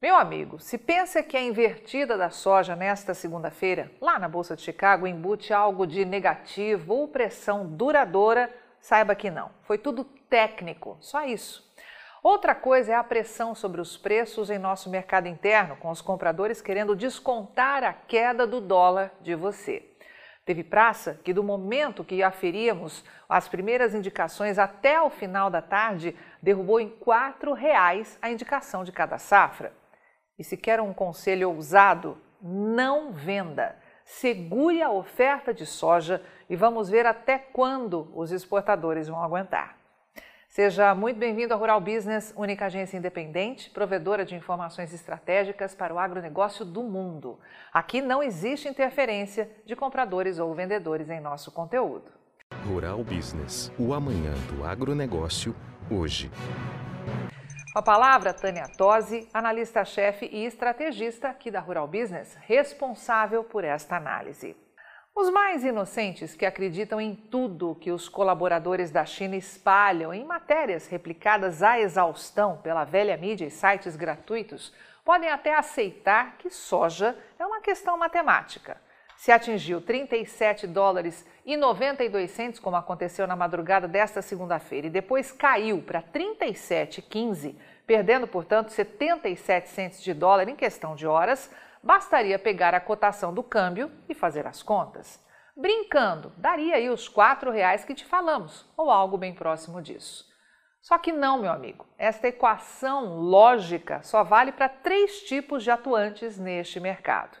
Meu amigo, se pensa que a invertida da soja nesta segunda-feira, lá na Bolsa de Chicago, embute algo de negativo ou pressão duradoura, saiba que não. Foi tudo técnico, só isso. Outra coisa é a pressão sobre os preços em nosso mercado interno, com os compradores querendo descontar a queda do dólar de você. Teve praça que, do momento que aferíamos as primeiras indicações até o final da tarde, derrubou em R$ 4,00 a indicação de cada safra. E se quer um conselho ousado, não venda. Segure a oferta de soja e vamos ver até quando os exportadores vão aguentar. Seja muito bem-vindo ao Rural Business, única agência independente, provedora de informações estratégicas para o agronegócio do mundo. Aqui não existe interferência de compradores ou vendedores em nosso conteúdo. Rural Business, o amanhã do agronegócio, hoje. A palavra, Tânia Tosi, analista-chefe e estrategista aqui da Rural Business, responsável por esta análise. Os mais inocentes que acreditam em tudo que os colaboradores da China espalham em matérias replicadas à exaustão pela velha mídia e sites gratuitos podem até aceitar que soja é uma questão matemática. Se atingiu 37 dólares e 92 centos, como aconteceu na madrugada desta segunda-feira, e depois caiu para 37,15, perdendo, portanto, 77 centos de dólar em questão de horas, bastaria pegar a cotação do câmbio e fazer as contas. Brincando, daria aí os R$ reais que te falamos, ou algo bem próximo disso. Só que não, meu amigo. Esta equação lógica só vale para três tipos de atuantes neste mercado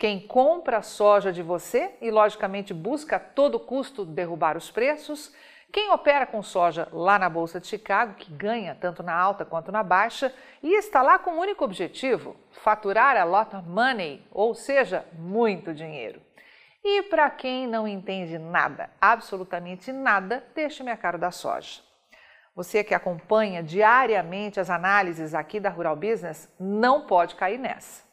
quem compra soja de você e, logicamente, busca a todo custo derrubar os preços. Quem opera com soja lá na Bolsa de Chicago, que ganha tanto na alta quanto na baixa, e está lá com o único objetivo: faturar a lot of money, ou seja, muito dinheiro. E para quem não entende nada, absolutamente nada, deste mercado da soja. Você que acompanha diariamente as análises aqui da Rural Business não pode cair nessa.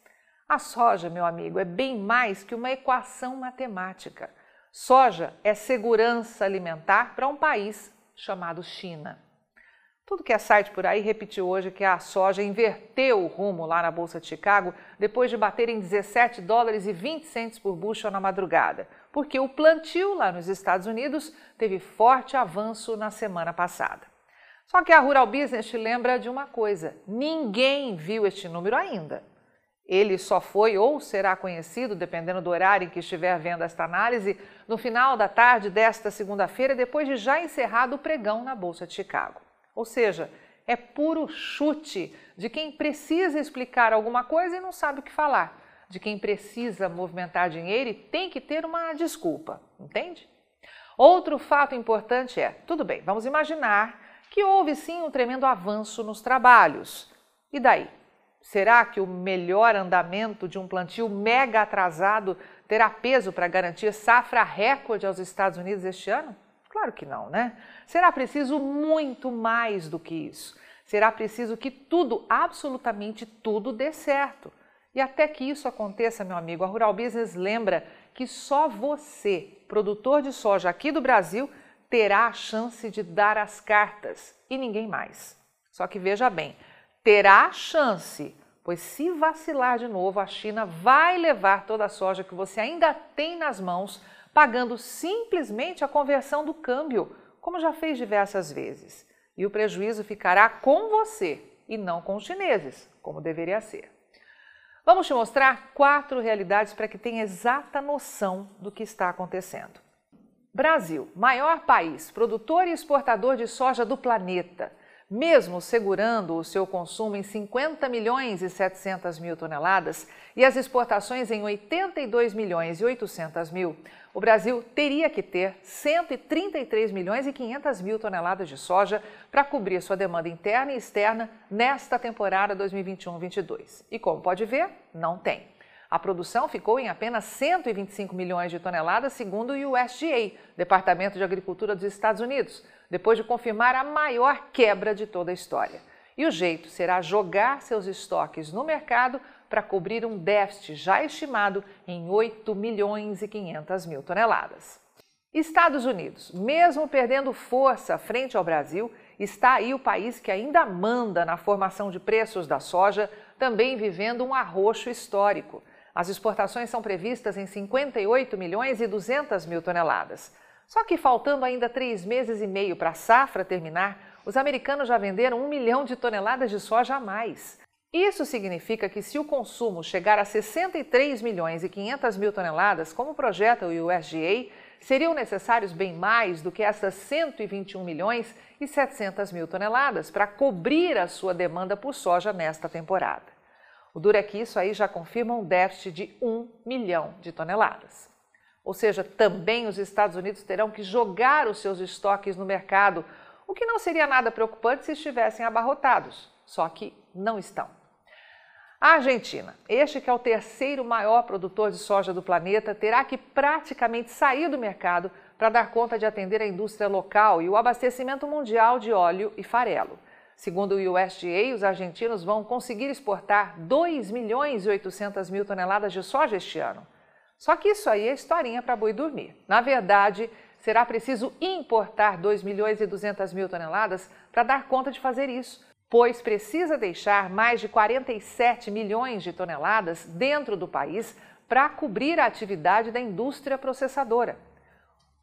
A soja, meu amigo, é bem mais que uma equação matemática. Soja é segurança alimentar para um país chamado China. Tudo que é site por aí repetiu hoje que a soja inverteu o rumo lá na Bolsa de Chicago depois de bater em 17 dólares e 20 centos por bushel na madrugada, porque o plantio lá nos Estados Unidos teve forte avanço na semana passada. Só que a Rural Business te lembra de uma coisa: ninguém viu este número ainda. Ele só foi ou será conhecido, dependendo do horário em que estiver vendo esta análise, no final da tarde desta segunda-feira, depois de já encerrado o pregão na Bolsa de Chicago. Ou seja, é puro chute de quem precisa explicar alguma coisa e não sabe o que falar, de quem precisa movimentar dinheiro e tem que ter uma desculpa, entende? Outro fato importante é: tudo bem, vamos imaginar que houve sim um tremendo avanço nos trabalhos. E daí? Será que o melhor andamento de um plantio mega atrasado terá peso para garantir safra recorde aos Estados Unidos este ano? Claro que não, né? Será preciso muito mais do que isso. Será preciso que tudo, absolutamente tudo, dê certo. E até que isso aconteça, meu amigo, a Rural Business lembra que só você, produtor de soja aqui do Brasil, terá a chance de dar as cartas e ninguém mais. Só que veja bem, terá chance, pois se vacilar de novo, a China vai levar toda a soja que você ainda tem nas mãos, pagando simplesmente a conversão do câmbio, como já fez diversas vezes. E o prejuízo ficará com você e não com os chineses, como deveria ser. Vamos te mostrar quatro realidades para que tenha exata noção do que está acontecendo. Brasil, maior país produtor e exportador de soja do planeta mesmo segurando o seu consumo em 50 milhões e 700 mil toneladas e as exportações em 82 milhões e 800 mil, o Brasil teria que ter 133 milhões e 500 mil toneladas de soja para cobrir sua demanda interna e externa nesta temporada 2021-22. E como pode ver, não tem. A produção ficou em apenas 125 milhões de toneladas, segundo o USDA, Departamento de Agricultura dos Estados Unidos, depois de confirmar a maior quebra de toda a história. E o jeito será jogar seus estoques no mercado para cobrir um déficit já estimado em 8 milhões e 500 mil toneladas. Estados Unidos, mesmo perdendo força frente ao Brasil, está aí o país que ainda manda na formação de preços da soja, também vivendo um arroxo histórico. As exportações são previstas em 58 milhões e 200 mil toneladas. Só que faltando ainda três meses e meio para a safra terminar, os americanos já venderam um milhão de toneladas de soja a mais. Isso significa que se o consumo chegar a 63 milhões e 500 mil toneladas, como projeta o USDA, seriam necessários bem mais do que essas 121 milhões e 700 mil toneladas para cobrir a sua demanda por soja nesta temporada. O duro é que isso aí já confirma um déficit de 1 milhão de toneladas. Ou seja, também os Estados Unidos terão que jogar os seus estoques no mercado, o que não seria nada preocupante se estivessem abarrotados, só que não estão. A Argentina, este que é o terceiro maior produtor de soja do planeta, terá que praticamente sair do mercado para dar conta de atender a indústria local e o abastecimento mundial de óleo e farelo. Segundo o USDA, os argentinos vão conseguir exportar 2 milhões e 800 mil toneladas de soja este ano. Só que isso aí é historinha para boi dormir. Na verdade, será preciso importar 2 milhões e 200 mil toneladas para dar conta de fazer isso pois precisa deixar mais de 47 milhões de toneladas dentro do país para cobrir a atividade da indústria processadora.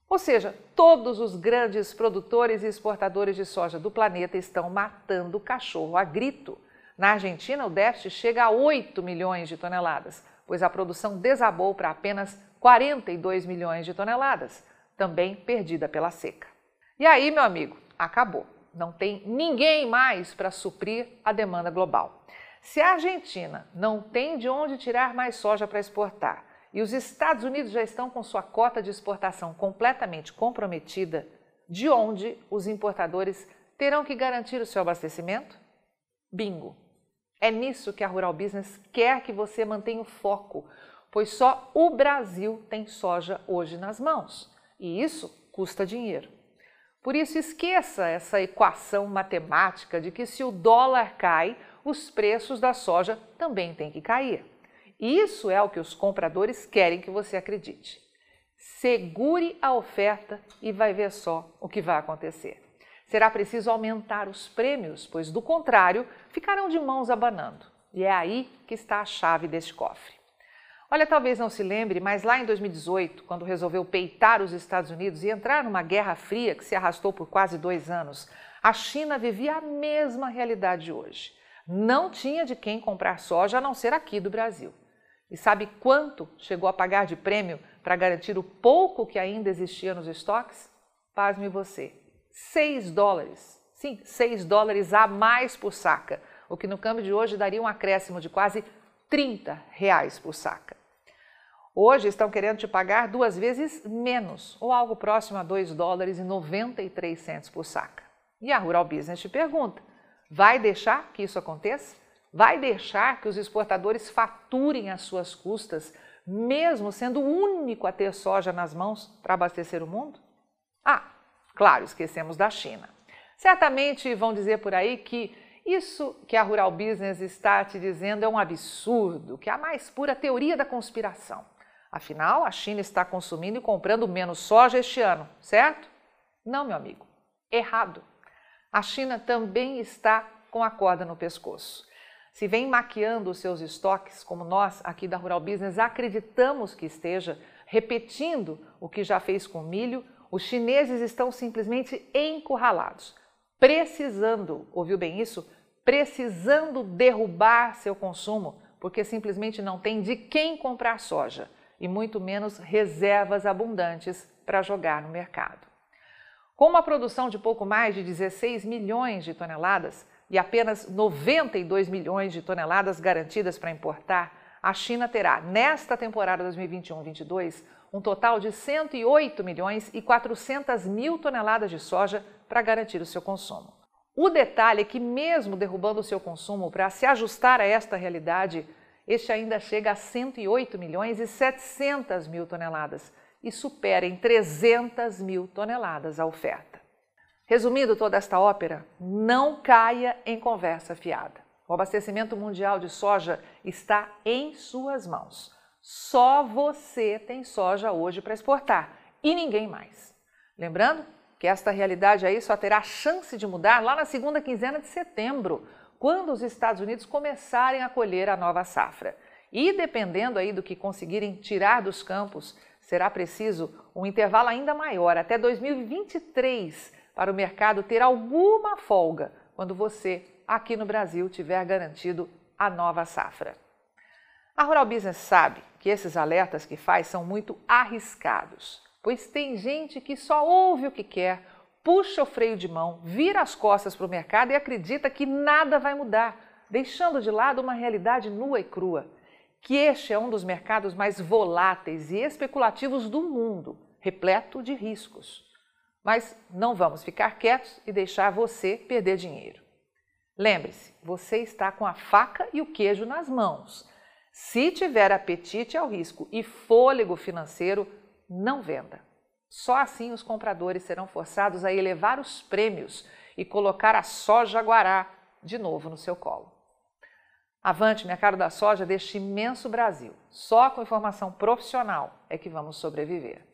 Ou seja, todos os grandes produtores e exportadores de soja do planeta estão matando cachorro a grito. Na Argentina, o déficit chega a 8 milhões de toneladas, pois a produção desabou para apenas 42 milhões de toneladas, também perdida pela seca. E aí, meu amigo, acabou não tem ninguém mais para suprir a demanda global. Se a Argentina não tem de onde tirar mais soja para exportar e os Estados Unidos já estão com sua cota de exportação completamente comprometida, de onde os importadores terão que garantir o seu abastecimento? Bingo! É nisso que a Rural Business quer que você mantenha o foco, pois só o Brasil tem soja hoje nas mãos e isso custa dinheiro. Por isso, esqueça essa equação matemática de que se o dólar cai, os preços da soja também têm que cair. Isso é o que os compradores querem que você acredite. Segure a oferta e vai ver só o que vai acontecer. Será preciso aumentar os prêmios, pois do contrário, ficarão de mãos abanando. E é aí que está a chave deste cofre. Olha, talvez não se lembre, mas lá em 2018, quando resolveu peitar os Estados Unidos e entrar numa guerra fria que se arrastou por quase dois anos, a China vivia a mesma realidade de hoje. Não tinha de quem comprar soja a não ser aqui do Brasil. E sabe quanto chegou a pagar de prêmio para garantir o pouco que ainda existia nos estoques? Pasme você, 6 dólares. Sim, 6 dólares a mais por saca, o que no câmbio de hoje daria um acréscimo de quase 30 reais por saca. Hoje estão querendo te pagar duas vezes menos, ou algo próximo a 2 dólares e 93 centos por saca. E a Rural Business te pergunta: vai deixar que isso aconteça? Vai deixar que os exportadores faturem as suas custas, mesmo sendo o único a ter soja nas mãos para abastecer o mundo? Ah, claro, esquecemos da China. Certamente vão dizer por aí que isso que a Rural Business está te dizendo é um absurdo, que é a mais pura teoria da conspiração. Afinal, a China está consumindo e comprando menos soja este ano, certo? Não, meu amigo, errado. A China também está com a corda no pescoço. Se vem maquiando os seus estoques, como nós aqui da Rural Business acreditamos que esteja, repetindo o que já fez com milho, os chineses estão simplesmente encurralados, precisando, ouviu bem isso? Precisando derrubar seu consumo, porque simplesmente não tem de quem comprar soja e muito menos reservas abundantes para jogar no mercado. Com uma produção de pouco mais de 16 milhões de toneladas e apenas 92 milhões de toneladas garantidas para importar, a China terá, nesta temporada 2021-22, um total de 108 milhões e 400 mil toneladas de soja para garantir o seu consumo. O detalhe é que, mesmo derrubando o seu consumo para se ajustar a esta realidade, este ainda chega a 108 milhões e 700 mil toneladas e supera em 300 mil toneladas a oferta. Resumindo toda esta ópera, não caia em conversa fiada. O abastecimento mundial de soja está em suas mãos. Só você tem soja hoje para exportar e ninguém mais. Lembrando que esta realidade aí só terá chance de mudar lá na segunda quinzena de setembro, quando os Estados Unidos começarem a colher a nova safra. E dependendo aí do que conseguirem tirar dos campos, será preciso um intervalo ainda maior, até 2023, para o mercado ter alguma folga quando você, aqui no Brasil, tiver garantido a nova safra. A Rural Business sabe que esses alertas que faz são muito arriscados, pois tem gente que só ouve o que quer, puxa o freio de mão, vira as costas para o mercado e acredita que nada vai mudar, deixando de lado uma realidade nua e crua. Que este é um dos mercados mais voláteis e especulativos do mundo, repleto de riscos. Mas não vamos ficar quietos e deixar você perder dinheiro. Lembre-se, você está com a faca e o queijo nas mãos. Se tiver apetite ao risco e fôlego financeiro, não venda. Só assim os compradores serão forçados a elevar os prêmios e colocar a soja guará de novo no seu colo. Avante, mercado da soja deste imenso Brasil. Só com informação profissional é que vamos sobreviver.